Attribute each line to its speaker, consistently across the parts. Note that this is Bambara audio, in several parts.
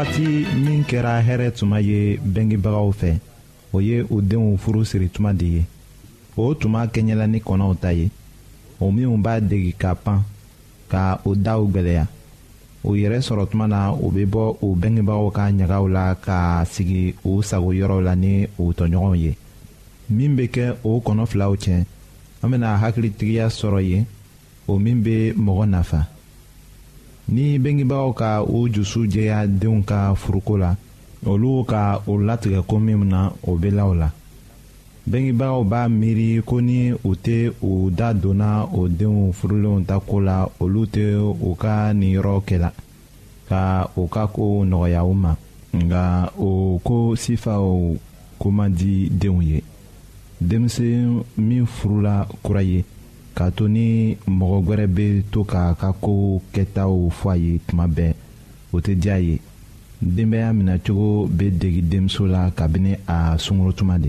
Speaker 1: wagati min kɛra hɛrɛ tuma ye bɛngebagaw fɛ o ye u denw furu siri tuma de ye o tuma kɛɲɛla ni kɔnɔw ta ye o minnu b'a degi ka pan ka o daw gwɛlɛya u yɛrɛ sɔrɔ tuma na u bɛ bɔ u bɛngebagaw ka ɲagaw la ka sigi u sago yɔrɔw la ni u tɔɲɔgɔnw ye min bɛ kɛ o kɔnɔ filaw cɛ an bɛna hakilitigiya sɔrɔ yen o min bɛ mɔgɔ nafa ni bengebaaw ka u dusu jɛya denw ka furuko la olu ka u latigɛ ko min na o bɛ la o la bengebaaw b'a miiri ko ni u tɛ u da donna o denw furulenw ta ko la olu tɛ u ka nin yɔrɔ kɛ la. ka o ka ko nɔgɔya u ma nka o ko sifaw ko man di denw ye denmisɛn min furula kura ye k'a to ni mɔgɔ wɛrɛ bɛ to k'a ka ko kɛtaw fɔ a ye tuma bɛɛ o tɛ diya ye denbaya minɛcogo bɛ degi denmuso la kabini a sunkuru tuma de.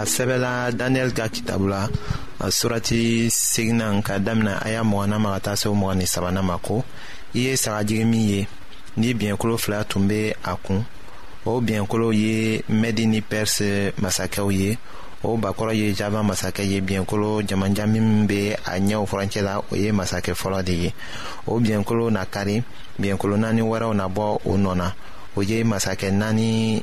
Speaker 2: a
Speaker 1: sɛbɛla daniyɛli ka kitabu la a surati seginan ka damina a y'a mɔgɔna ma ka taa se o mɔgɔ ni sabana ma ko i ye sagajigi min ye ni biɲɛkolo fila tun bɛ a kun o biɲɛkolow ye mɛdi ni pɛrisi masakɛw ye o bakɔrɔ ye java masakɛ ye biɲɛkolo jamanja min bɛ a ɲɛw furancɛ la o ye masakɛ fɔlɔ de ye o biɲɛkolo na kari biɲɛkolo naani wɛrɛw na bɔ o nɔ na o ye masakɛ naani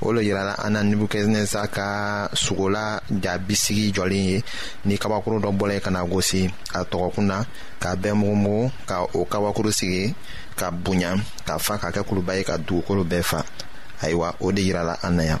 Speaker 1: o lo yirala an na nebukadnezar ka sogola ja bisigi jɔlen ye ni kabakuru dɔ bɔla ye ka na gosi a tɔgɔkun na ka bɛɛ mugumugu ka o kabakuru sigi ka bonya ka fa ka kɛ kuluba ye ka dugukolo bɛɛ fa ayiwa o de yirala an na yan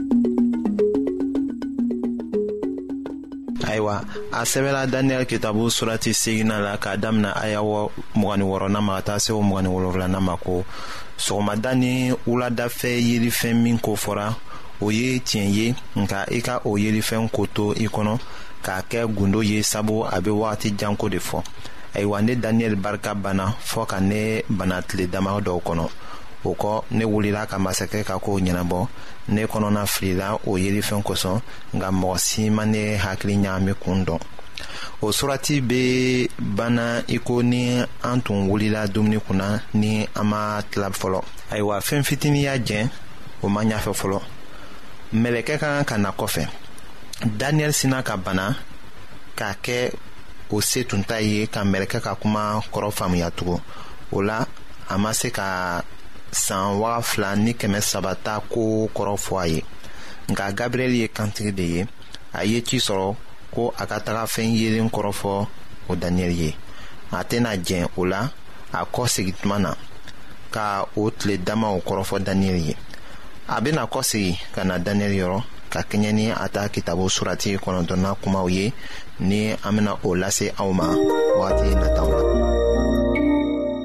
Speaker 1: ayiwa a sɛbɛla daniyɛli kitabu surati segina la k'a damina aya mugani wɔrɔna ma ka taa se o mugani wolonfilana ma ko sɔgɔmada ni wuladafɛ yelifɛn min ko fɔra o ye tiɲɛ ye nka i ka o yelifɛn ko to i kɔnɔ k'a kɛ gundo ye sabu a bɛ wagati janko de fɔ ayiwa ne daniyɛli barika banna fɔɔ ka ne bana tile dama dɔw kɔnɔ o kɔ ne wulila ka masakɛ ka kow ɲɛnabɔ ne kɔnɔna filila o yelifɛn kosɔn nka mɔgɔ si ma ne hakili ɲaami kun dɔn o surati bɛ banna i ko ni an tun wulila dumuni kunna ni an ma tila fɔlɔ ayiwa fɛn fitinin y'a jɛn o ma ɲafɛ fɔlɔ mɛlɛkɛ ka kan ka na kɔfɛ daniyɛli sina ka bana k'a kɛ o se tun ta ye ka mɛlɛkɛ ka kuma kɔrɔ faamuya tugun o la a ma se ka san waga fila ni kɛmɛ saba ta ko kɔrɔ fɔ a ye nka gabriyɛli ye kantigi de ye a ye ci sɔrɔ ko a ka taga fɛn yeelen kɔrɔ fɔ o daniyɛli ye a tɛna jɛn o la a kɔ segin tuma na ka o tile damaw kɔrɔfɔ daniyɛli ye a bɛna kɔ segin ka na daniyɛli yɔrɔ ka kɛɲɛ ni a ta kitabu surati kɔnɔntɔnna kumaw ye ni an bɛna o lase aw ma wagati nataw la.